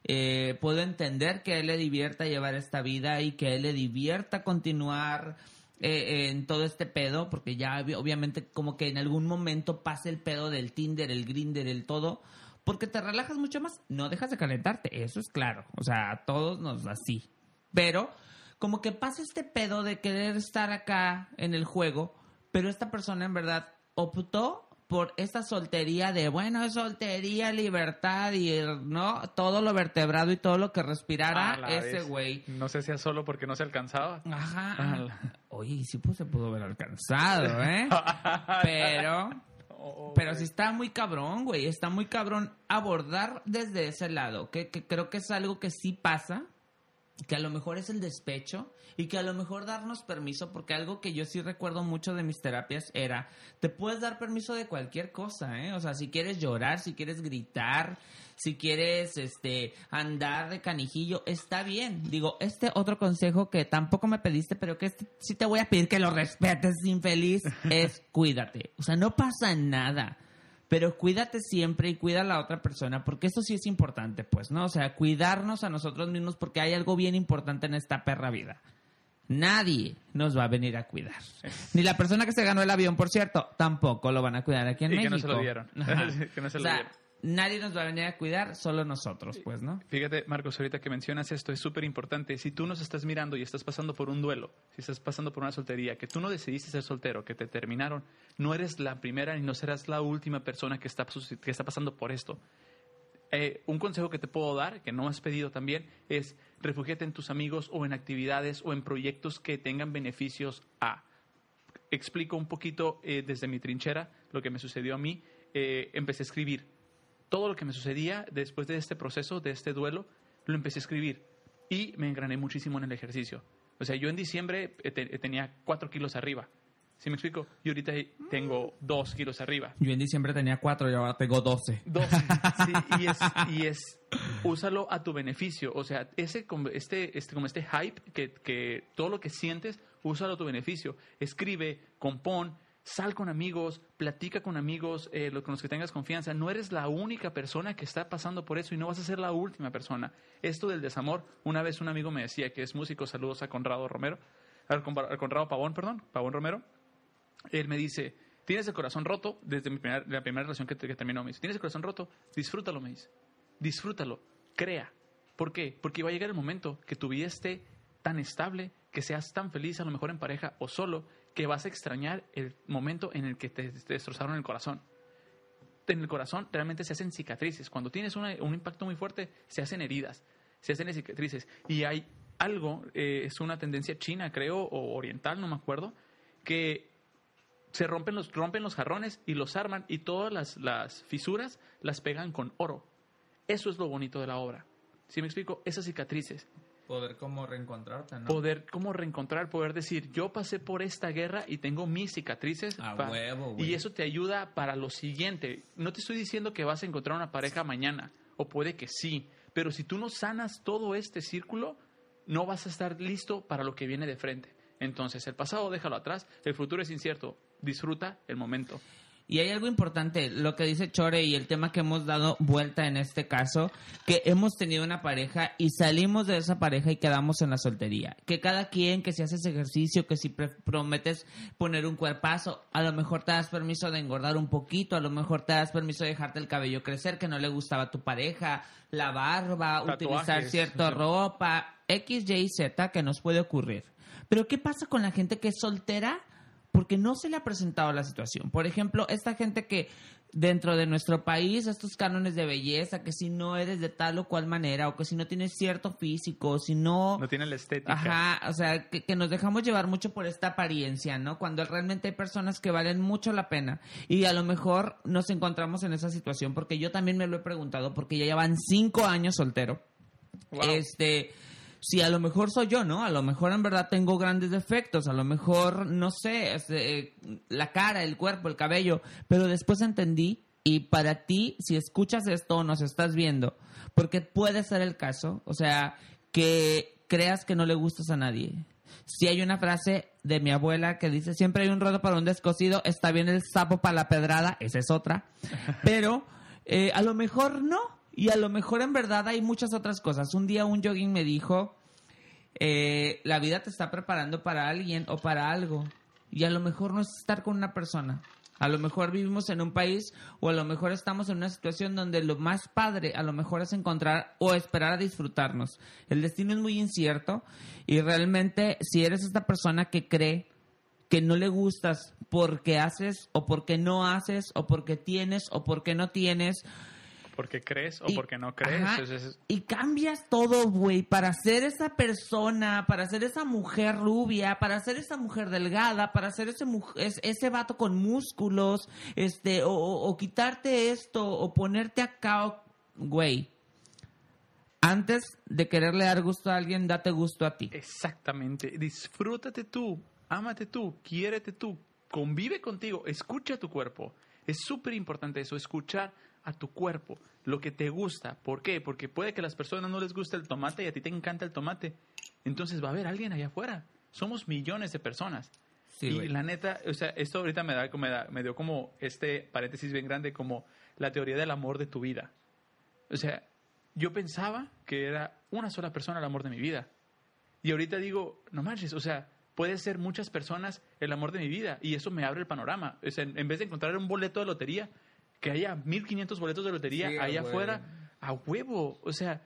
eh, puedo entender que a él le divierta llevar esta vida y que a él le divierta continuar eh, en todo este pedo, porque ya obvi- obviamente como que en algún momento pasa el pedo del Tinder, el Grinder, el todo, porque te relajas mucho más, no dejas de calentarte, eso es claro, o sea, a todos nos así, pero como que pasa este pedo de querer estar acá en el juego, pero esta persona en verdad optó por esta soltería de, bueno, es soltería, libertad y, ¿no? Todo lo vertebrado y todo lo que respirara ese güey. No sé si es solo porque no se alcanzaba. Ajá. Ah, Oye, sí pues se pudo haber alcanzado, ¿eh? Pero... Oh, Pero sí está muy cabrón, güey. Está muy cabrón abordar desde ese lado. Que, que creo que es algo que sí pasa. Que a lo mejor es el despecho. Y que a lo mejor darnos permiso. Porque algo que yo sí recuerdo mucho de mis terapias era. Te puedes dar permiso de cualquier cosa, ¿eh? O sea, si quieres llorar, si quieres gritar. Si quieres este andar de canijillo, está bien. Digo, este otro consejo que tampoco me pediste, pero que este sí te voy a pedir que lo respetes, infeliz, es cuídate. O sea, no pasa nada. Pero cuídate siempre y cuida a la otra persona, porque eso sí es importante, pues, ¿no? O sea, cuidarnos a nosotros mismos porque hay algo bien importante en esta perra vida. Nadie nos va a venir a cuidar. Ni la persona que se ganó el avión, por cierto, tampoco lo van a cuidar aquí en Y que México. no se lo dieron. Que no se o lo sea, dieron. Nadie nos va a venir a cuidar, solo nosotros, pues, ¿no? Fíjate, Marcos, ahorita que mencionas esto, es súper importante. Si tú nos estás mirando y estás pasando por un duelo, si estás pasando por una soltería, que tú no decidiste ser soltero, que te terminaron, no eres la primera y no serás la última persona que está, que está pasando por esto. Eh, un consejo que te puedo dar, que no has pedido también, es refúgiate en tus amigos o en actividades o en proyectos que tengan beneficios a. Explico un poquito eh, desde mi trinchera lo que me sucedió a mí. Eh, empecé a escribir todo lo que me sucedía después de este proceso, de este duelo, lo empecé a escribir y me engrané muchísimo en el ejercicio. O sea, yo en diciembre eh, te- eh, tenía cuatro kilos arriba. ¿Sí me explico? Y ahorita tengo dos kilos arriba. Yo en diciembre tenía cuatro y ahora tengo doce. Sí, y es, y es, úsalo a tu beneficio. O sea, ese, este, este, como este hype, que, que todo lo que sientes, úsalo a tu beneficio. Escribe, compón, sal con amigos, platica con amigos, eh, con los que tengas confianza. No eres la única persona que está pasando por eso y no vas a ser la última persona. Esto del desamor, una vez un amigo me decía que es músico, saludos a Conrado Romero, a Con- a Conrado Pavón, perdón, Pavón Romero él me dice, tienes el corazón roto, desde la primera relación que, que terminó, me dice, tienes el corazón roto, disfrútalo, me dice, disfrútalo, crea. ¿Por qué? Porque va a llegar el momento que tu vida esté tan estable, que seas tan feliz, a lo mejor en pareja o solo, que vas a extrañar el momento en el que te, destrozaron el corazón. En el corazón realmente se hacen cicatrices. Cuando tienes un impacto muy fuerte, se hacen heridas, se hacen cicatrices. Y hay algo, eh, es una tendencia china, creo, o oriental, no me acuerdo, que se rompen los, rompen los jarrones y los arman y todas las, las fisuras las pegan con oro. Eso es lo bonito de la obra. ¿Sí me explico? Esas cicatrices. Poder como reencontrarte, ¿no? Poder, como reencontrar, poder decir, yo pasé por esta guerra y tengo mis cicatrices. A huevo, güey. y eso te ayuda para lo siguiente. No te estoy diciendo que vas a encontrar una pareja mañana, o puede que sí, pero si tú no sanas todo este círculo, no vas a estar listo para lo que viene de frente. Entonces, el pasado déjalo atrás, el futuro es incierto, disfruta el momento. Y hay algo importante, lo que dice Chore y el tema que hemos dado vuelta en este caso, que hemos tenido una pareja y salimos de esa pareja y quedamos en la soltería. Que cada quien, que si haces ejercicio, que si prometes poner un cuerpazo, a lo mejor te das permiso de engordar un poquito, a lo mejor te das permiso de dejarte el cabello crecer, que no le gustaba a tu pareja, la barba, utilizar cierta ropa, X, Y, Z, que nos puede ocurrir. Pero ¿qué pasa con la gente que es soltera? Porque no se le ha presentado la situación. Por ejemplo, esta gente que dentro de nuestro país, estos cánones de belleza, que si no eres de tal o cual manera, o que si no tienes cierto físico, si no... No tiene la estética. Ajá, o sea, que, nos dejamos llevar mucho por esta apariencia, ¿no? Cuando realmente hay personas que valen mucho la pena. Y a lo mejor nos encontramos en esa situación, porque yo también me lo he preguntado, porque ya llevan cinco años soltero. Este si a lo mejor soy yo, ¿no? A lo mejor en verdad tengo grandes defectos, a lo mejor, no sé, este, la cara, el cuerpo, el cabello, pero después entendí y para ti, si escuchas esto o nos estás viendo, porque puede ser el caso, o sea, que creas que no le gustas a nadie. Si hay una frase de mi abuela que dice, siempre hay un rodo para un descosido, está bien el sapo para la pedrada, esa es otra, pero eh, a lo mejor no, y a lo mejor en verdad hay muchas otras cosas. Un día un jogging me dijo, eh, la vida te está preparando para alguien o para algo. Y a lo mejor no es estar con una persona. A lo mejor vivimos en un país o a lo mejor estamos en una situación donde lo más padre a lo mejor es encontrar o esperar a disfrutarnos. El destino es muy incierto y realmente si eres esta persona que cree que no le gustas porque haces o porque no haces o porque tienes o porque no tienes, porque crees o porque no crees. Y cambias todo, güey, para ser esa persona, para ser esa mujer rubia, para ser esa mujer delgada, para ser ese, ese vato con músculos, este, o, quitarte esto, o ponerte acá, güey. Antes de quererle dar gusto a alguien, date gusto a ti. Exactamente. Disfrútate tú, ámate tú, quiérete tú, convive contigo, escucha tu cuerpo. Es súper importante eso, escuchar a tu cuerpo, lo que te gusta. ¿Por qué? Porque puede que a las personas no les guste el tomate y a ti te encanta el tomate. Entonces va a haber alguien allá afuera. Somos millones de personas. y la neta, o sea, esto ahorita me, da, me, da, me dio como este paréntesis bien grande, como la teoría del amor de tu vida. O sea, yo pensaba que era una sola persona el amor de mi vida. Y ahorita digo, no manches, o sea, puede ser muchas personas el amor de mi vida. Y eso me abre el panorama. O sea, en vez de encontrar un boleto de lotería, que haya 1500 boletos de lotería allá afuera a huevo. O sea,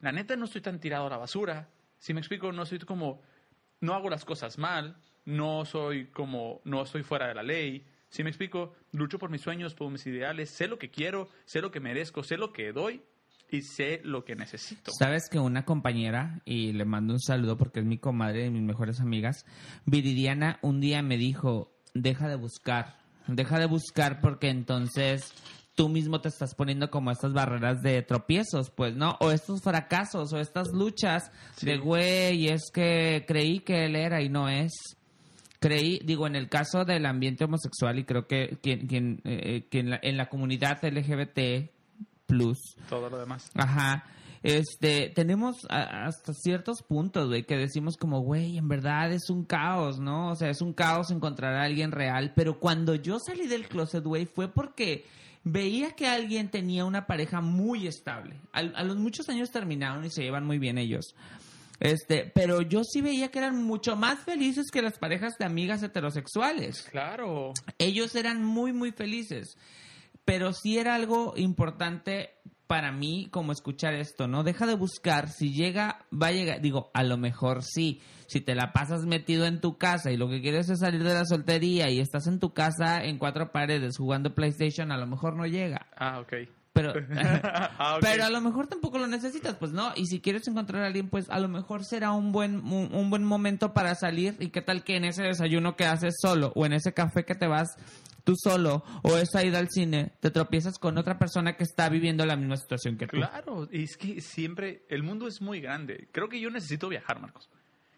la neta no estoy tan tirado a la basura. Si me explico, no soy como, no hago las cosas mal, no soy como, no estoy fuera de la ley. Si me explico, lucho por mis sueños, por mis ideales, sé lo que quiero, sé lo que merezco, sé lo que doy y sé lo que necesito. Sabes que una compañera, y le mando un saludo porque es mi comadre de mis mejores amigas, Viridiana, un día me dijo, deja de buscar, Deja de buscar porque entonces tú mismo te estás poniendo como estas barreras de tropiezos, pues, ¿no? O estos fracasos o estas luchas de, güey, es que creí que él era y no es. Creí, digo, en el caso del ambiente homosexual y creo que quien, quien, eh, eh, en, la, en la comunidad LGBT plus. Todo lo demás. Ajá este, tenemos hasta ciertos puntos, güey, que decimos como, güey, en verdad es un caos, ¿no? O sea, es un caos encontrar a alguien real, pero cuando yo salí del closet, güey, fue porque veía que alguien tenía una pareja muy estable. A, a, los muchos años terminaron y se llevan muy bien ellos. Este, pero yo sí veía que eran mucho más felices que las parejas de amigas heterosexuales. Claro. Ellos eran muy, muy felices. Pero sí era algo importante para mí como escuchar esto, ¿no? Deja de buscar, si llega, va a llegar, digo, a lo mejor sí, si te la pasas metido en tu casa y lo que quieres es salir de la soltería y estás en tu casa en cuatro paredes jugando PlayStation, a lo mejor no llega. Ah, ok. Pero, ah, pero a lo mejor tampoco lo necesitas, pues no. Y si quieres encontrar a alguien, pues a lo mejor será un buen, un, buen momento para salir. Y qué tal que en ese desayuno que haces solo o en ese café que te vas tú solo o esa ida al cine, te tropiezas con otra persona que está viviendo la misma situación que tú. Claro, y es que siempre el mundo es muy grande. Creo que yo necesito viajar, Marcos.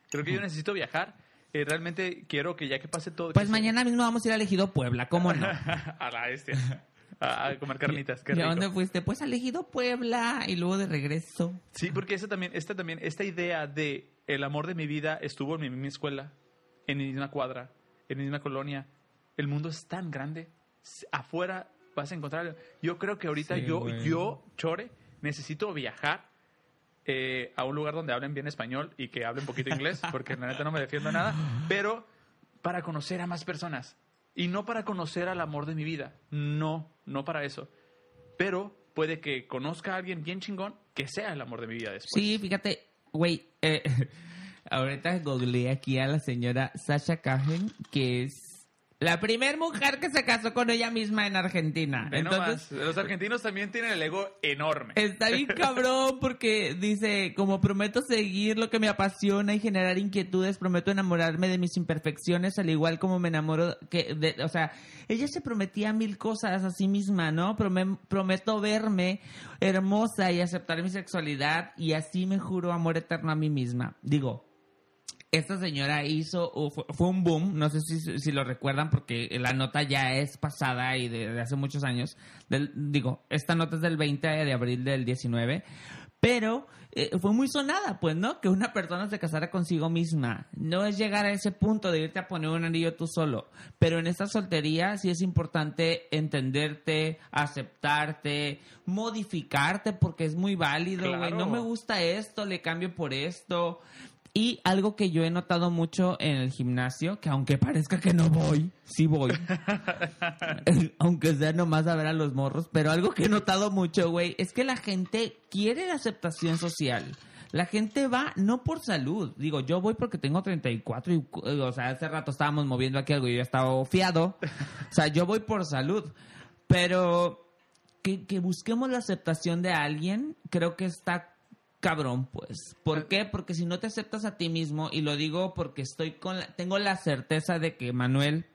Creo que yo necesito viajar. Eh, realmente quiero que ya que pase todo... Pues mañana mismo vamos a ir a Elegido Puebla, ¿cómo no? a la bestia a, comer carnitas. Qué ¿Y a dónde fuiste? Pues a Elegido Puebla y luego de regreso. Sí, porque esta también, esta también, esta idea de el amor de mi vida estuvo en mi misma escuela, en mi misma cuadra, en mi misma colonia. El mundo es tan grande afuera vas a encontrar. Yo creo que ahorita Sí, yo, yo, Chore, necesito viajar eh, a un lugar donde hablen bien español y que hablen poquito inglés, porque la neta no me defiendo nada, pero para conocer a más personas. Y no para conocer al amor de mi vida. No, no para eso. Pero puede que conozca a alguien bien chingón que sea el amor de mi vida después. Sí, fíjate, güey, eh, ahorita googleé aquí a la señora Sasha Cahen, que es la primera mujer que se casó con ella misma en Argentina. Ve Entonces, nomás, los argentinos también tienen el ego enorme. Está bien cabrón porque dice, como prometo seguir lo que me apasiona y generar inquietudes, prometo enamorarme de mis imperfecciones al igual como me enamoro que de, o sea, ella se prometía mil cosas a sí misma, ¿no? Prome- prometo verme hermosa y aceptar mi sexualidad y así me juro amor eterno a mí misma. Digo, esta señora hizo, fue, fue un boom, no sé si, si lo recuerdan porque la nota ya es pasada y de, de hace muchos años. Del, digo, esta nota es del 20 de abril del 19, pero eh, fue muy sonada, pues, ¿no? Que una persona se casara consigo misma. No es llegar a ese punto de irte a poner un anillo tú solo, pero en esta soltería sí es importante entenderte, aceptarte, modificarte porque es muy válido, güey. Claro. No me gusta esto, le cambio por esto. Y algo que yo he notado mucho en el gimnasio, que aunque parezca que no voy, sí voy. aunque sea nomás a ver a los morros, pero algo que he notado mucho, güey, es que la gente quiere la aceptación social. La gente va no por salud. Digo, yo voy porque tengo 34 y, eh, o sea, hace rato estábamos moviendo aquí algo y yo estaba fiado. O sea, yo voy por salud. Pero que, que busquemos la aceptación de alguien, creo que está cabrón, pues. ¿Por qué? Porque si no te aceptas a ti mismo, y lo digo porque estoy con la- tengo la certeza de que Manuel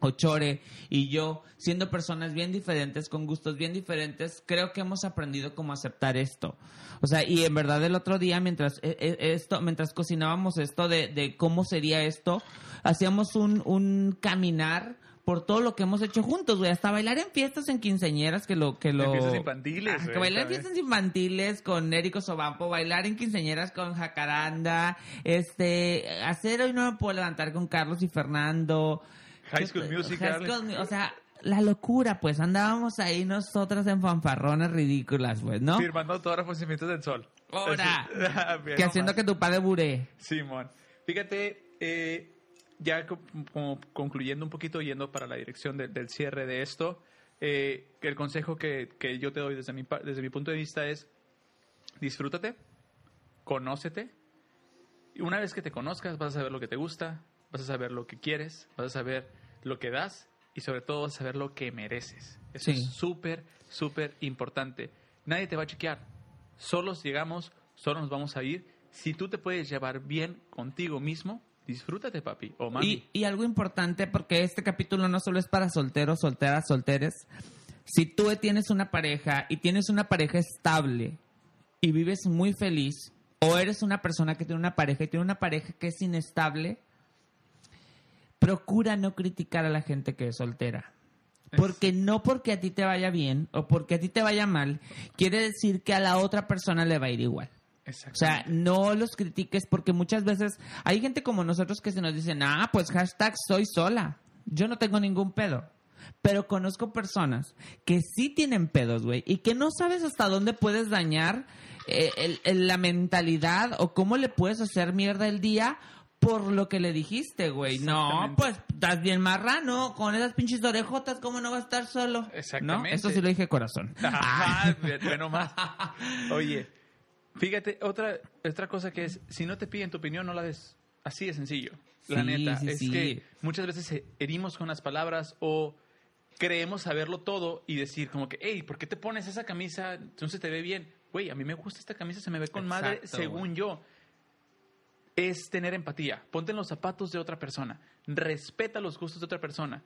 Ochore y yo, siendo personas bien diferentes, con gustos bien diferentes, creo que hemos aprendido cómo aceptar esto. O sea, y en verdad el otro día, mientras eh, eh, esto, mientras cocinábamos esto de, de cómo sería esto, hacíamos un, un caminar por todo lo que hemos hecho juntos, güey. Hasta bailar en fiestas en quinceañeras, que lo... Que lo... En fiestas infantiles, Ajá, que bailar en fiestas infantiles con Érico Sobampo, bailar en quinceañeras con Jacaranda, este, hacer hoy no me puedo levantar con Carlos y Fernando. High School Musical. High School Mu- o sea, la locura, pues andábamos ahí nosotras en fanfarronas ridículas, pues, ¿no? Firmando autógrafos y Cimientos del sol. Ahora, Bien, que haciendo que tu padre buré. Simón. Fíjate, eh, ya co- como concluyendo un poquito, yendo para la dirección de- del cierre de esto, eh, el consejo que, que yo te doy desde mi, desde mi punto de vista es disfrútate, conócete. Y una vez que te conozcas, vas a saber lo que te gusta, vas a saber lo que quieres, vas a saber lo que das y sobre todo vas a saber lo que mereces. Eso Sí. es súper, súper importante. Nadie te va a chequear. Solos llegamos, solo nos vamos a ir. Si tú te puedes llevar bien contigo mismo, disfrútate, papi o mami. Y, y algo importante, porque este capítulo no solo es para solteros, solteras, solteres. Si tú tienes una pareja y tienes una pareja estable y vives muy feliz, o eres una persona que tiene una pareja y tiene una pareja que es inestable, procura no criticar a la gente que es soltera. Porque no porque a ti te vaya bien o porque a ti te vaya mal, quiere decir que a la otra persona le va a ir igual. O sea, no los critiques porque muchas veces hay gente como nosotros que se nos dicen, ah, pues hashtag soy sola. Yo no tengo ningún pedo. Pero conozco personas que sí tienen pedos, güey, y que no sabes hasta dónde puedes dañar eh, el- el- la mentalidad o cómo le puedes hacer mierda el día por lo que le dijiste, güey. No, pues estás bien marrano, con esas pinches orejotas, ¿cómo no va a estar solo? Exactamente. ¿No? Eso sí lo dije corazón. Ajá, bueno más. Oye, fíjate, otra, otra cosa que es, si no te piden tu opinión, no la des. Así de sencillo. La neta, sí, es sí. que muchas veces herimos con las palabras o creemos saberlo todo y decir como que, hey, ¿por qué te pones esa camisa? Entonces te ve bien. Güey, a mí me gusta esta camisa, se me ve con madre, según yo. Es tener empatía. Ponte en los zapatos de otra persona. Respeta los gustos de otra persona.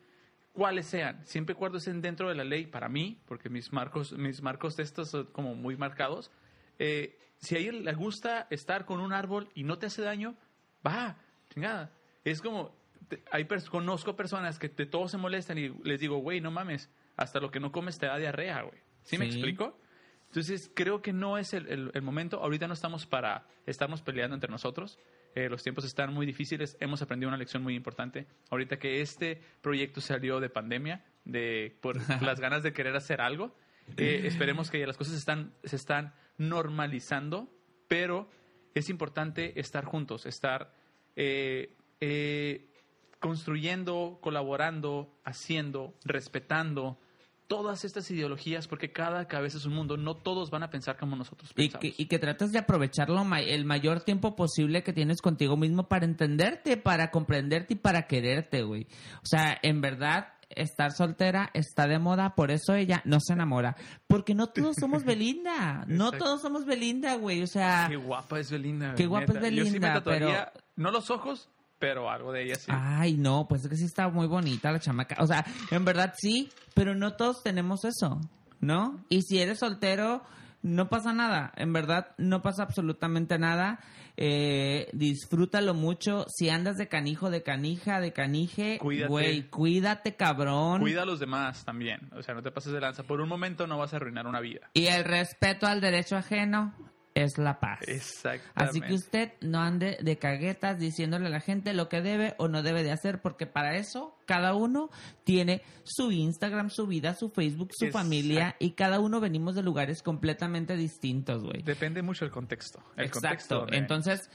Cuáles sean. Siempre y cuando estén dentro de la ley, para mí, porque mis marcos, mis marcos de estos son como muy marcados. eh, si a ella le gusta estar con un árbol y no te hace daño, va, chingada. Es como, te- hay pers- conozco personas que de todos se molestan y les digo, güey, no mames, hasta lo que no comes te da diarrea, güey. ¿Sí, me Sí. explico? Entonces, creo que no es el, el- el momento. Ahorita no estamos para estarnos peleando entre nosotros. Eh, los tiempos están muy difíciles. Hemos aprendido una lección muy importante. Ahorita que este proyecto salió de pandemia, de por las ganas de querer hacer algo, eh, esperemos que las cosas están, se están normalizando, pero es importante estar juntos, estar eh, eh, construyendo, colaborando, haciendo, respetando todas estas ideologías, porque cada cabeza es un mundo, no todos van a pensar como nosotros Y pensamos. que, y que tratas de aprovecharlo ma- el mayor tiempo posible que tienes contigo mismo para entenderte, para comprenderte y para quererte, güey. O sea, en verdad, estar soltera está de moda, por eso ella no se enamora. Porque no todos somos Belinda. No todos somos Belinda, güey. O sea, Qué guapa es Belinda. Qué guapa neta. es Yo sí me Belinda, tatuaría, no los ojos, pero algo de ella sí. Ay, no, pues es que sí está muy bonita la chamaca. O sea, en verdad sí, pero no todos tenemos eso, ¿no? Y si eres soltero, no pasa nada. En verdad, no pasa absolutamente nada. Eh, disfrútalo mucho. Si andas de canijo, de canija, de canije, Cuídate. güey, cuídate, cabrón. Cuida a los demás también. O sea, no te pases de lanza. Por un momento no vas a arruinar una vida. Y el respeto al derecho ajeno es la paz. Exactamente. Así que usted no ande de caguetas diciéndole a la gente lo que debe o no debe de hacer, porque para eso cada uno tiene su Instagram, su vida, su Facebook, su Exacto. familia y cada uno venimos de lugares completamente distintos, güey. Depende mucho del contexto. El contexto Exacto. donde- Entonces,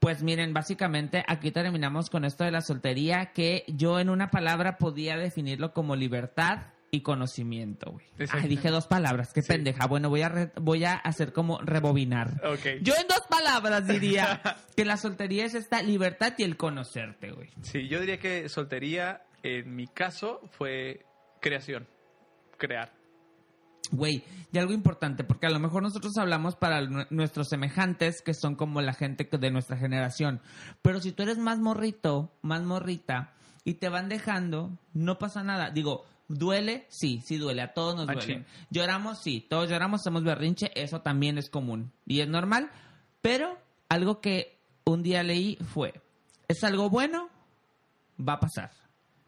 pues miren, básicamente aquí terminamos con esto de la soltería que yo en una palabra podía definirlo como libertad y conocimiento, güey. Ay, dije dos palabras, qué Sí. pendeja. Bueno, voy a re- voy a hacer como rebobinar. Ok. Yo en dos palabras diría que la soltería es esta libertad y el conocerte, güey. Sí, yo diría que soltería, en mi caso, fue creación. Crear. Güey, y algo importante, porque a lo mejor nosotros hablamos para nu- nuestros semejantes, que son como la gente de nuestra generación. Pero si tú eres más morrito, más morrita, y te van dejando, no pasa nada. Digo, ¿duele? Sí, sí duele. A todos nos Machín. duele. Lloramos, sí. Todos lloramos, hacemos berrinche. Eso también es común. Y es normal. Pero algo que un día leí fue, ¿es algo bueno? Va a pasar.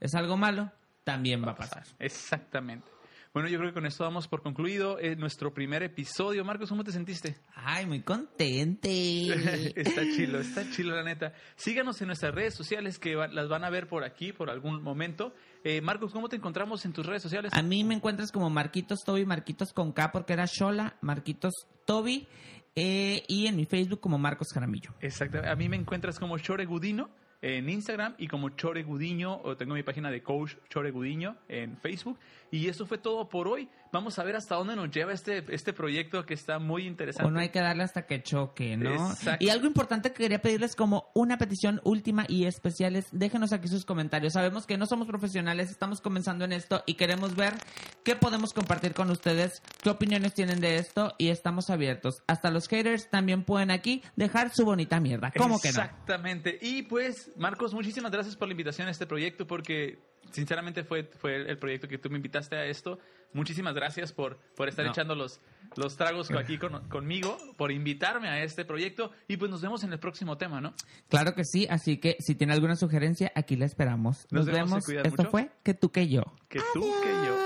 ¿Es algo malo? También va a pasar. Exactamente. Bueno, yo creo que con esto damos por concluido eh, nuestro primer episodio. Marcos, ¿cómo te sentiste? Ay, muy contente. está chilo, está chilo la neta. Síganos en nuestras redes sociales que va- las van a ver por aquí por algún momento. Eh, Marcos, ¿cómo te encontramos en tus redes sociales? A mí me encuentras como Marquitos Toby, Marquitos con K porque era Shola, Marquitos Toby, eh, y en mi Facebook como Marcos Jaramillo. Exacto. A mí me encuentras como Chore Gudino en Instagram y como Chore Gudiño, o tengo mi página de coach Chore Gudiño en Facebook. Y eso fue todo por hoy. Vamos a ver hasta dónde nos lleva este, este proyecto que está muy interesante. O no hay que darle hasta que choque, ¿no? Exacto. Y algo importante que quería pedirles como una petición última y especial es déjenos aquí sus comentarios. Sabemos que no somos profesionales, estamos comenzando en esto y queremos ver qué podemos compartir con ustedes, qué opiniones tienen de esto y estamos abiertos. Hasta los haters también pueden aquí dejar su bonita mierda. ¿Cómo que no? Exactamente. Y pues, Marcos, muchísimas gracias por la invitación a este proyecto porque sinceramente fue, fue el proyecto que tú me invitaste a esto. Muchísimas gracias por, por estar No. echando los, los tragos aquí con- conmigo, por invitarme a este proyecto y pues nos vemos en el próximo tema, ¿no? Claro que sí, así que si tiene alguna sugerencia, aquí la esperamos. Nos Nos, vemos, Esto mucho. fue que tú que yo. Que tú, que yo.